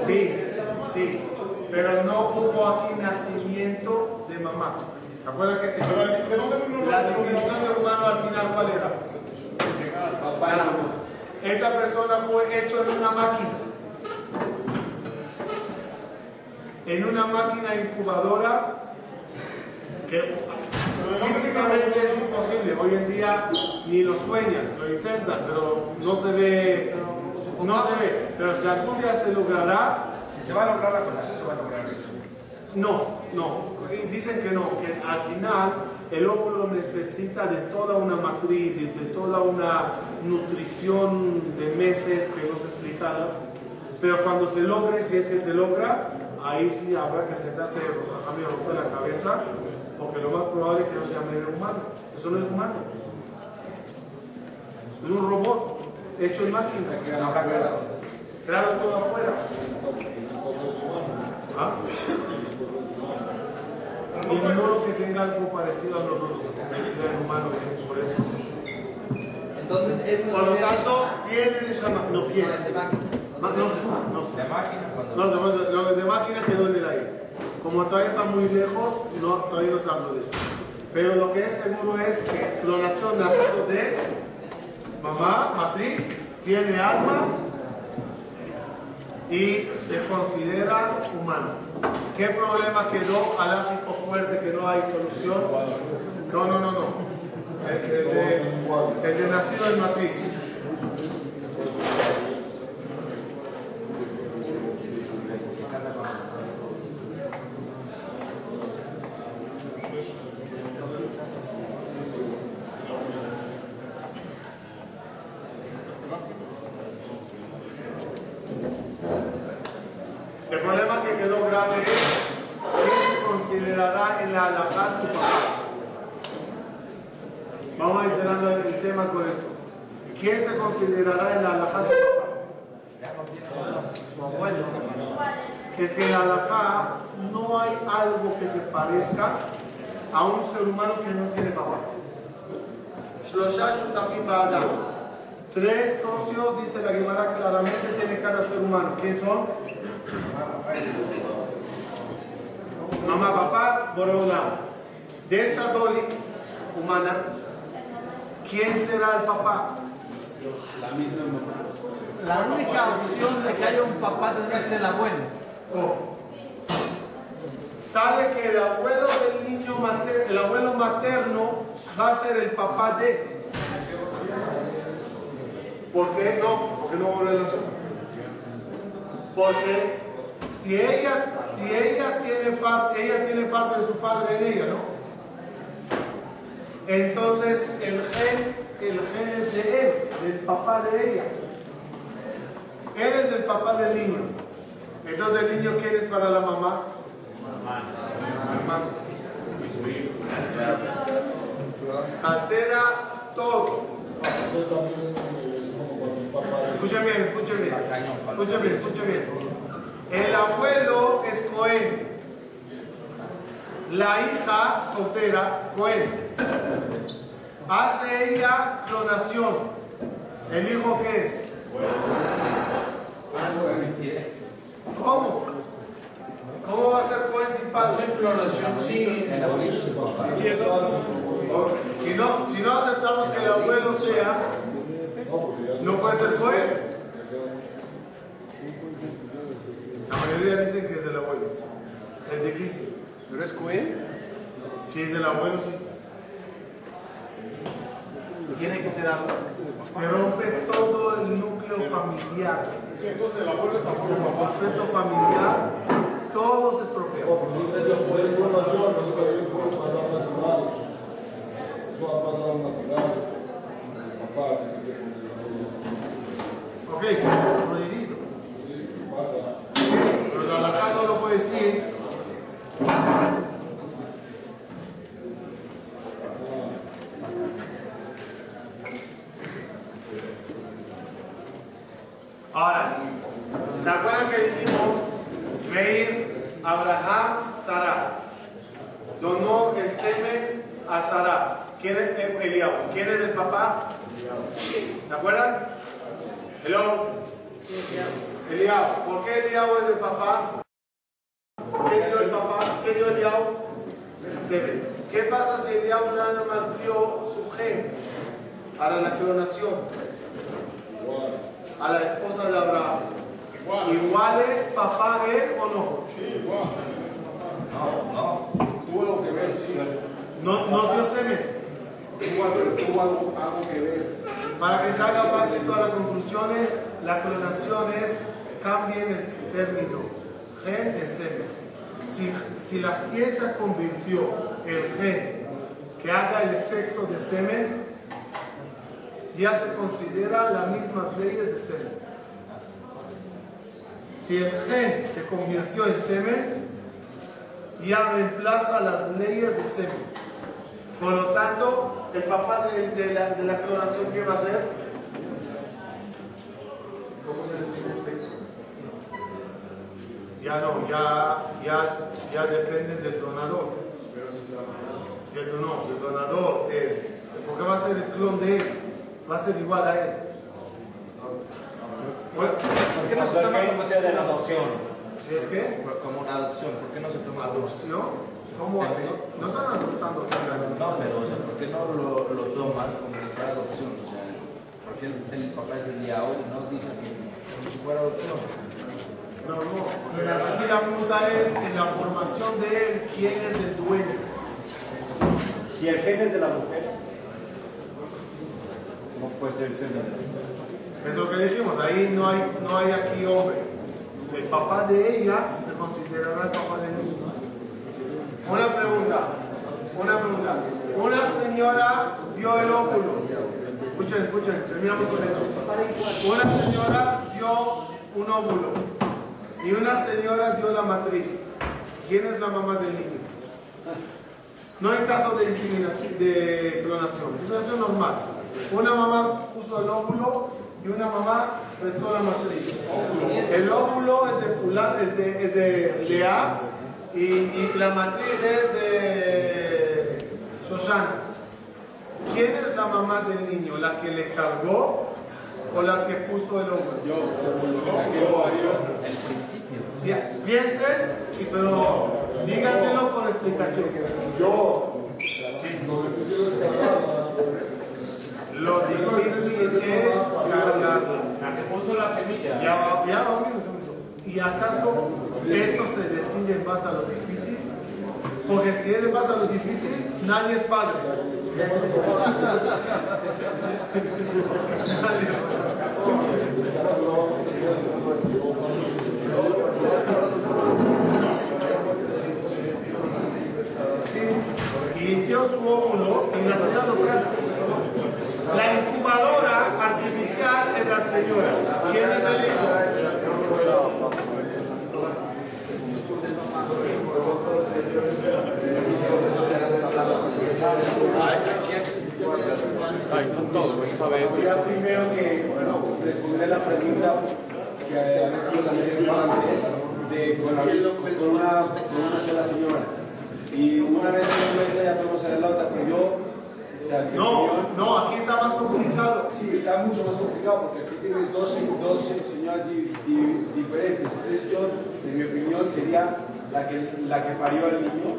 S1: Sí, sí. Pero no hubo aquí nacimiento de mamá. ¿Te acuerdas que
S3: Pero el- ¿de dónde uno
S1: la definición de humano al final cuál era? Esta persona fue hecho en una máquina. En una máquina incubadora que físicamente es imposible. Hoy en día ni lo sueñan, lo intentan, pero no se ve. No se ve. Pero si algún día se logrará,
S9: Si se va a lograr la conexión, se va a lograr eso.
S1: no, no. Dicen que no, que al final el óvulo necesita de toda una matriz y de toda una nutrición de meses que no se explicadas. Pero cuando se logre, si es que se logra, ahí sí habrá que sentarse a mí romper la cabeza, porque lo más probable es que no sea medio humano. Eso no es humano. Es un robot hecho en máquina, creado todo afuera. ¿Ah? Ni modo que tenga algo parecido a nosotros, en humano por eso.
S10: Entonces, es
S1: Por lo tanto, tiene el llama, no quiere. Ma- No sé, no sé.
S9: De máquina, cuando.
S1: No, no, no, lo de máquina quedó en el aire. Como todavía está muy lejos, no, todavía no se habló de eso. Pero lo que es seguro es que clonación nacido de mamá, matriz, tiene alma y se considera humano. ¿Qué problema quedó alágico fuerte que no hay solución? No, no, no, no. El, el de nacido en matriz. El problema que quedó grave es quién se considerará en la halajá su papá. Vamos a ir cerrando el tema con esto. ¿Quién se considerará en la halajá su papá? Su abuelo. Es que en la halajá no hay algo que se parezca a un ser humano que no tiene papá. Tres socios, dice la Gemara claramente, tiene cada ser humano. ¿Quién son? Mamá, papá, Boreolam. De esta doli humana, ¿quién será el papá?
S8: La única opción de que haya un papá tendría que ser el abuelo.
S1: Oh. Sale que el abuelo del niño materno, el abuelo materno va a ser el papá de. ¿Por qué no? Porque no hubo relación. Porque si ella, si ella tiene parte, ella tiene parte de su padre en ella, ¿no? Entonces el gen, el gen es de él, del papá de ella. Él es el papá del niño. Entonces el niño quién es para la mamá? Hermano. Altera todo. Escuchen bien, escuchen bien. Escuchen bien, escuchen bien. El abuelo es Cohen. La hija soltera, Cohen. Hace ella clonación. ¿El hijo qué es? ¿Cómo? ¿Cómo va a ser Cohen sin padre?
S4: clonación, sí.
S2: El abuelo.
S1: Si no, si no aceptamos que el abuelo sea,
S2: no
S1: puede ser Cohen. La mayoría dicen que es el abuelo. Es difícil.
S8: ¿Pero es Cohen?
S1: Si es el abuelo, sí.
S8: Tiene que ser abuelo.
S1: Se rompe todo el núcleo familiar.
S3: Entonces el abuelo es abuelo
S1: Como concepto familiar, todo se estropea.
S2: No, papá?
S1: La ciencia convirtió el gen que haga el efecto de semen, ya se considera las mismas leyes de semen. Si el gen se convirtió en semen, ya reemplaza las leyes de semen. Por lo tanto, el papá de, de la, de la clonación, ¿qué va a hacer? Ya no, ya, ya, ya depende del donador. Si el, no, si el donador es, porque va a ser el clon de él, va a ser igual a él.
S7: ¿Por qué no se toma como sea de la adopción?
S1: si es que
S7: Como una adopción, ¿por qué no se toma
S1: adopción, ¿cómo? No, no están adoptando.
S7: No, pero o sea, ¿por qué no lo, lo toman como si fuera adopción? O sea, ¿por qué el, el papá es el Liao y no dicen que como si fuera adopción?
S1: No, no, porque aquí la pregunta es en la formación de él, ¿quién es el dueño?
S7: Si el gen es de la mujer, ¿cómo puede ser el semen?
S1: Es lo que dijimos, ahí no hay, no hay aquí hombre. El papá de ella se considerará el papá del niño. Una pregunta, una pregunta. Una señora dio el óvulo. Escuchen, escuchen, terminamos con eso. Una señora dio un óvulo y una señora dio la matriz. ¿Quién es la mamá del niño? No en caso de inseminación, de clonación, inseminación normal. Una mamá puso el óvulo y una mamá prestó la matriz. El óvulo es de fulano, es de, es de Lea y, y la matriz es de Shoshana. ¿Quién es la mamá del niño? ¿La que le cargó o la que puso el óvulo?
S2: Yo.
S7: El principio.
S1: Pi- Piensen, y pero díganmelo con explicación.
S2: Yo, lo que pusieron es cargarla.
S1: Lo difícil es
S6: que puso la semilla.
S1: Ya, ya, un minuto, un minuto. ¿Y acaso esto se decide en base a lo difícil? Porque si es en base a lo difícil, nadie es padre. Y dio su óvulo y la señora lo trajo. La incubadora artificial es la señora. ¿Quién es el hijo?
S2: Quería primero que, bueno, responder la pregunta que habíamos antes de con, con una, con una sola señora. Y una vez que ya podemos hacer la otra, pero yo, o sea,
S1: No,
S2: yo-
S1: no, aquí está más complicado.
S2: Sí, está mucho más complicado porque aquí tienes dos, dos señoras di- di- diferentes. Entonces yo, en mi opinión, sería la que, la que parió al niño,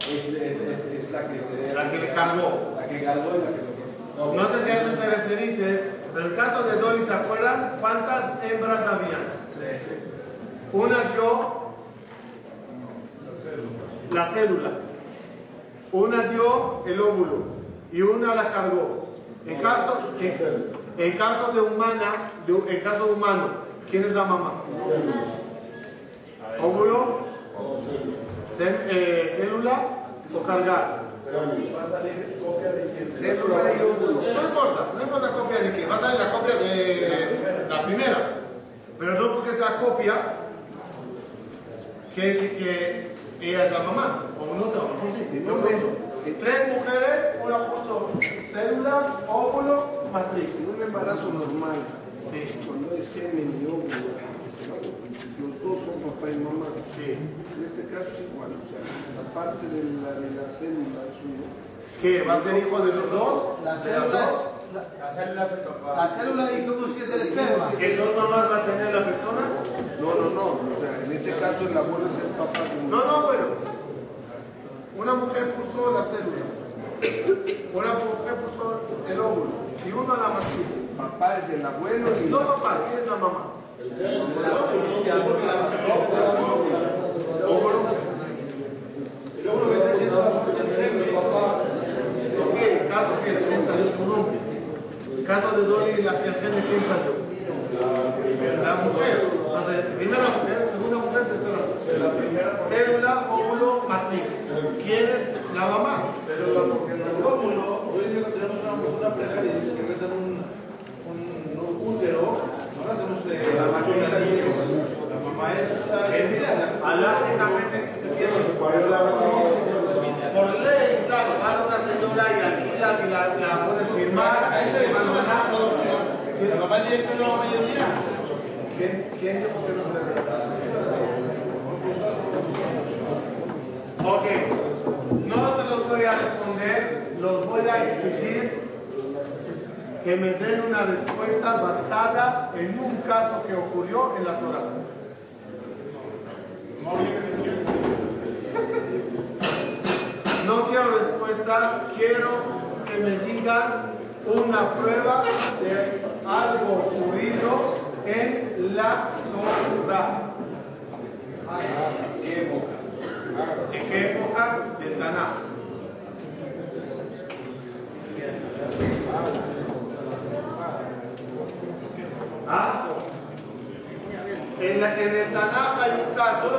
S2: es, es, es- es la que se...
S1: La que le cargó.
S2: La que cargó y la que lo...
S1: No sé si a eso te referiste, pero el caso de Dolly, ¿se acuerdan cuántas hembras habían? Una dio la célula, una dio el óvulo y una la cargó. En caso, en, en caso de humana, de- en caso humano, ¿quién es la mamá? ¿Óvulo? Eh, ¿Célula o cargar? Célula y óvulo. No importa, no importa copia de qué. Va a salir la copia de la primera. Pero no porque sea copia, quiere decir que Ella es la mamá. O no no sé. Yo cuento. Tres mujeres, una puso célula, óvulo, matriz.
S11: En un embarazo normal,
S1: Sí.
S11: cuando hay semen y óvulo, los dos son papá y mamá.
S1: Sí.
S11: En este caso es igual, o sea, la parte de la, de la célula es uno.
S1: ¿Qué? ¿Va a ser hijo de los dos?
S8: La
S1: ¿De las
S8: célula
S1: dos?
S8: es, la,
S6: La célula se papá.
S8: la célula dijimos que es el esperma.
S1: ¿Que dos mamás va a tener la persona?
S11: No, no, no, o sea, en este caso el abuelo es el papá.
S1: No, no, bueno. Una mujer puso la célula. Una mujer puso el óvulo. Y uno la matriz.
S11: Papá es el abuelo y
S1: No, papá, ¿quién es la mamá? Caso de Dolly, la. La mujer. Primera mujer, segunda mujer, tercera. Célula, óvulo, matriz. ¿Quién es la mamá?
S2: Célula, porque el óvulo, hoy tenemos una, una que un, útero, la mayoría la mamá es
S1: Alágicamente, por ley, claro, va una señora y y la, la puedes firmar.
S2: A ese le mando La mamá es directo de la mayoría.
S1: ¿Quién, quién dijo que no se le Ok, no se los voy a responder, los voy a exigir que me den una respuesta basada en un caso que ocurrió en la Torah. No quiero respuesta, quiero que me digan una prueba de algo ocurrido en la Torah.
S2: ¿Qué época?
S1: ¿En qué época? Del Tanaj. En, la- en el Tanaj hay un caso,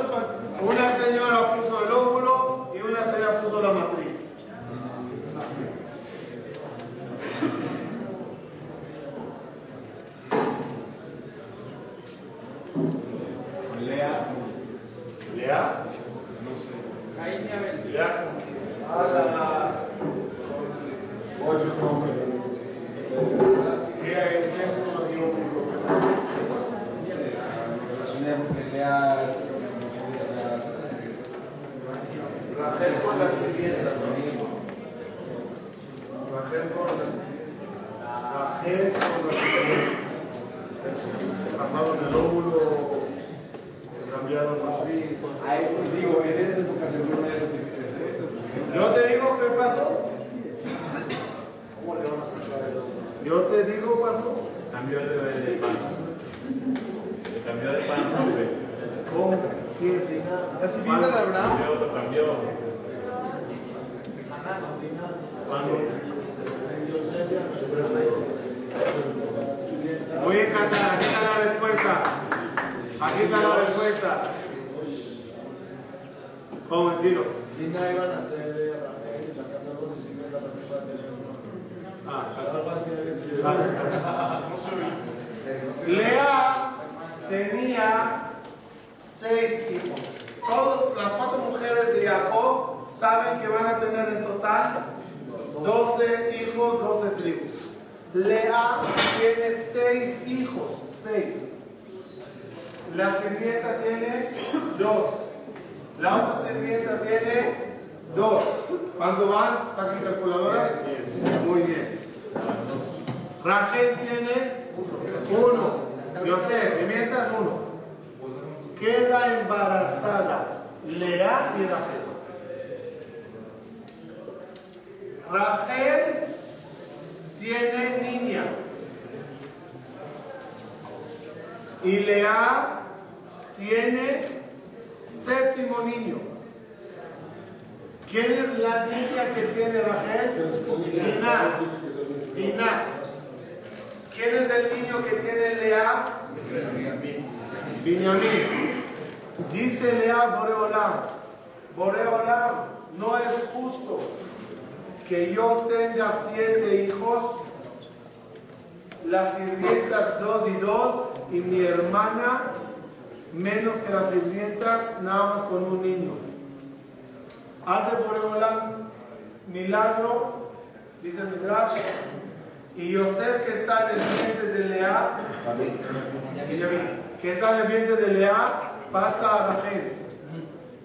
S1: una señora puso el óvulo y una señora puso la matriz.
S2: Lea.
S1: ¿Lea?
S8: Caín y Abel.
S1: ¿Lea con quién? ¿Qué, qué puso el óvulo?
S2: Relacioné porque Lea. Rachel con la sirvienta. Rachel con la sirvienta.
S1: Rachel con la sirvienta. Se pasaron el óvulo, se cambiaron matriz.
S2: Ahí pues digo, en esa época seguro es eso.
S1: Yo te digo qué pasó. ¿Cómo le van a sacar el óvulo? Yo te digo pasó.
S6: Cambió de, de panza. Le cambió de panza, güey.
S1: ¿Cómo? ¿Qué?
S8: La sirvienta de Abraham.
S6: Cambió, lo cambió.
S1: ¿Cuándo? Muy bien, Cata, aquí está la respuesta. Aquí está la respuesta. ¿Cómo el tiro?
S11: Dina iban a ser de Rafael y la cantó con sus 50 para teléfono.
S1: Ah,
S11: Algo así debe ser.
S1: Lea tenía seis hijos. Todas las cuatro mujeres de Jacob saben que van a tener en total 12 hijos, 12 tribus. Lea tiene seis hijos, seis. La sirvienta tiene dos. La otra sirvienta tiene dos. ¿Cuánto van? ¿Sacan calculadora? Muy bien. Rachel tiene uno. Yosef, mientras uno. Queda embarazada Lea y Rachel. Rachel tiene niña. Y Lea tiene séptimo niño. ¿Quién es la niña que tiene Rachel? Dinah. Dinah. ¿Quién es el niño que tiene Lea? Binyamin. Dice Lea Boreolam. Boreolam, no es justo que yo tenga siete hijos, las sirvientas dos y dos, y mi hermana menos que las sirvientas, nada más con un niño. hace por Ebolán milagro, dice Midrash, y Yosef que está en el vientre de Lea, que está en el vientre de Lea, pasa a Rachel.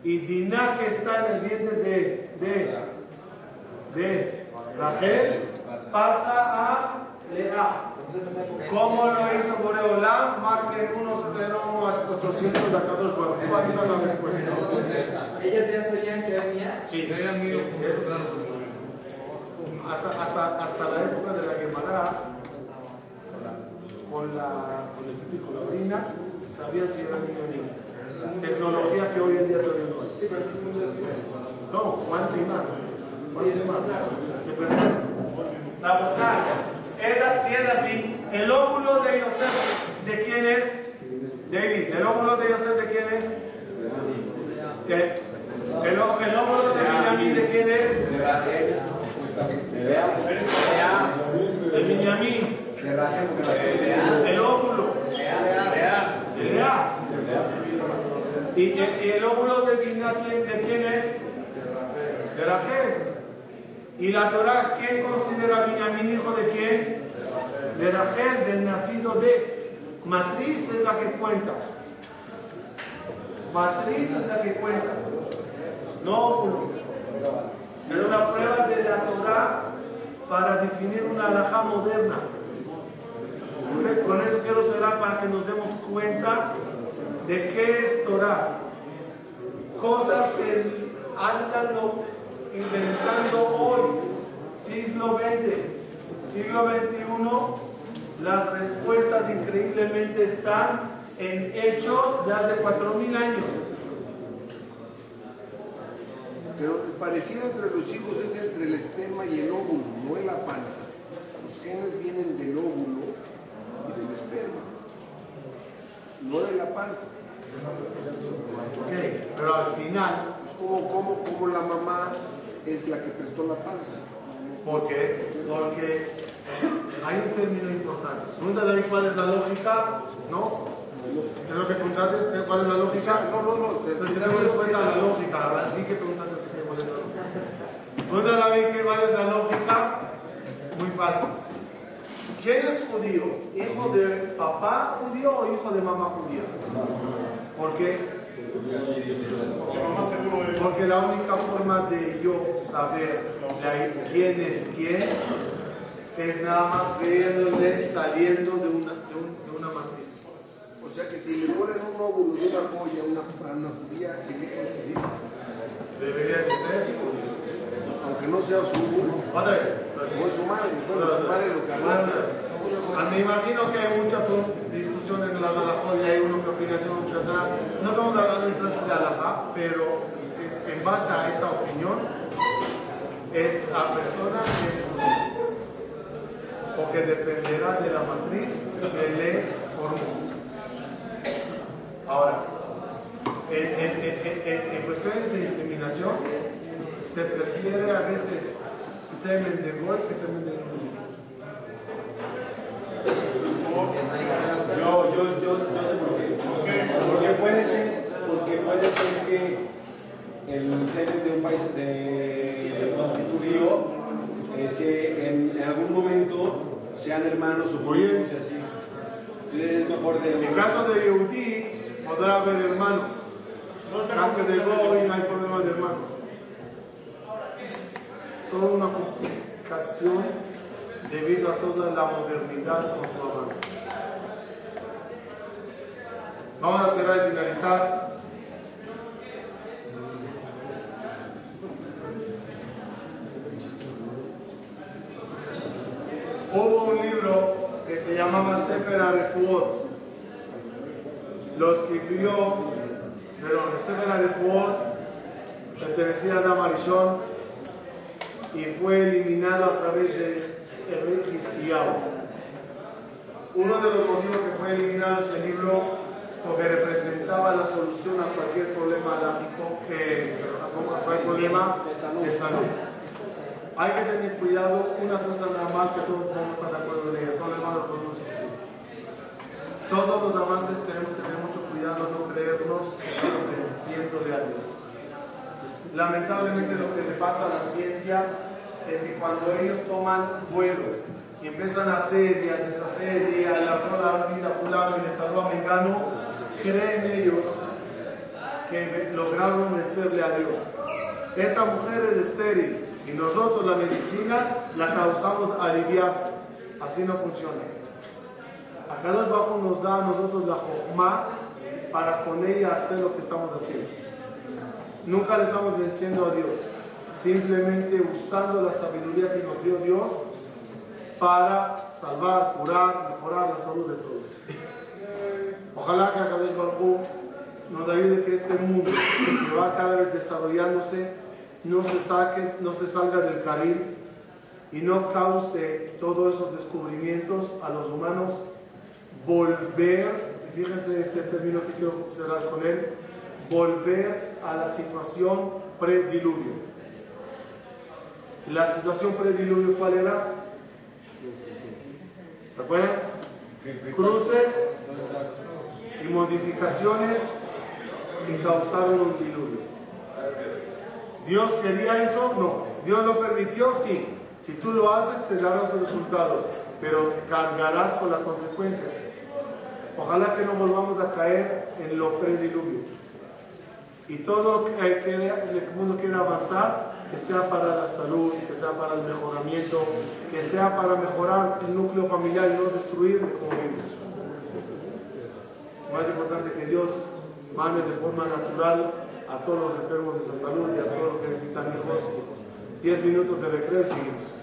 S1: Y Dinah que está en el vientre de, de, de Rachel, pasa a Lea. ¿Cómo lo hizo Boreolán? Marquen 101 de Akadosh Hu. Está la respuesta.
S10: Ellas ya sabían que.
S1: Sí, eso sí. Hasta, hasta, hasta la época de la Gemara, con, la, con el con la orina, sabían si era niño o niña. Tecnología que hoy en día todavía no hay. No, cuánto y más. Cuánto y más. Se perdió. La boca, era, si es así, el óvulo de Yosef, ¿de quién es? David, ¿el óvulo de Yosef de quién es? ¿Qué? El, el óvulo de Benjamín, ¿de quién es?
S2: De Rachel.
S1: De Benjamín.
S2: De Rachel, porque Rachel
S1: El óvulo. ¿Y, el óvulo de ¿quién- ¿de quién es? De Rachel. ¿Y la Torah, quién considera a Benjamín hijo de quién? De Rachel, del nacido de. Matriz es la que cuenta. Matriz es la que cuenta. No óvulo. Es una prueba de la Torah para definir una alhaja moderna. Con eso quiero cerrar para que nos demos cuenta de qué es Torah. Cosas que andan inventando hoy, siglo XX, siglo XXI, las respuestas increíblemente están en hechos de hace 4.000 años.
S11: Pero el parecido entre los hijos es entre el esperma y el óvulo, no en la panza. Los genes vienen del óvulo y del esperma, no de la panza.
S1: Ok, pero al final,
S11: Es como, como, como la mamá es la que prestó la panza.
S1: ¿por qué? Porque hay un término importante. Pregunta David cuál es la lógica, ¿no? ¿Es lo que preguntaste? ¿Cuál es la lógica?
S11: No, no, no.
S1: Entonces tenemos respuesta a la lógica. Ahora, di que preguntaste cuál es la lógica. Pregunta David cuál es la lógica. Muy fácil. ¿Quién es judío? ¿Hijo de papá judío o hijo de mamá judía? ¿Por qué? Porque la única forma de yo saber quién es quién es nada más viéndole saliendo de una, de un- de una matriz.
S11: O sea que si le ponen un óvulo de una joya a una, una judía, hijo es.
S1: Debería de ser.
S11: No sea su
S1: Otra vez.
S11: es su madre. Bueno, su madre lo.
S1: Ah, Me imagino que hay mucha discusión en la Alajá y hay uno que opina opina así. No estamos hablando en clases de Alajá, pero en base a esta opinión, es la persona que es. Porque dependerá de la matriz que le formó. Ahora, en, en- en- en- en cuestiones de inseminación, se prefiere a veces semen de gol que semen de niño.
S2: Yo, yo, yo, yo sé por qué. Porque puede ser, porque puede ser que el semen de un país de, de judío eh, se- en, en algún momento sean hermanos o
S1: bien.
S2: es mejor de.
S1: En caso de Yehudí, podrá haber hermanos. En caso de Goy, no hay problema de hermanos. Toda una complicación debido a toda la modernidad con su avance. Vamos a cerrar y finalizar. Hubo un libro que se llamaba Sefer Arefuot. Lo escribió, perdón, Sefer Arefuot pertenecía a Adam Arishon y fue eliminado a través de el rey. Uno de los motivos que fue eliminado ese libro porque representaba la solución a cualquier problema a cualquier problema de salud. Hay que tener cuidado, una cosa nada más que todos podemos estar de acuerdo en ella, todo lo demás lo podemos discutir. Todos los avances tenemos que tener mucho cuidado, no creernos estamos venciéndole a Dios. Lamentablemente lo que le pasa a la ciencia es que cuando ellos toman vuelo y empiezan a hacer y a deshacer y a alargar la vida fulano y le salvó a Mengano, creen ellos que lograron vencerle a Dios. Esta mujer es estéril y nosotros la medicina la causamos aliviarse. Así no funciona. Acá los bajos nos da a nosotros la jojma para con ella hacer lo que estamos haciendo. Nunca le estamos venciendo a Dios, simplemente usando la sabiduría que nos dio Dios para salvar, curar, mejorar la salud de todos. Ojalá que Akadosh Baruj nos ayude que este mundo que va cada vez desarrollándose no se no se salga del carril y no cause todos esos descubrimientos a los humanos volver, fíjense este término que quiero cerrar con él, volver a la situación prediluvio. La situación prediluvio, ¿cuál era? ¿Se acuerdan? Cruces y modificaciones que causaron un diluvio. ¿Dios quería eso? No. ¿Dios lo permitió? Sí. Si tú lo haces, te darás los resultados, pero cargarás con las consecuencias. Ojalá que no volvamos a caer en lo prediluvio. Y todo lo que, el mundo quiera avanzar, que sea para la salud, que sea para el mejoramiento, que sea para mejorar el núcleo familiar y no destruir como vimos. Más importante que Dios mande de forma natural a todos los enfermos de esa salud y a todos los que necesitan hijos. Diez minutos de recreo y.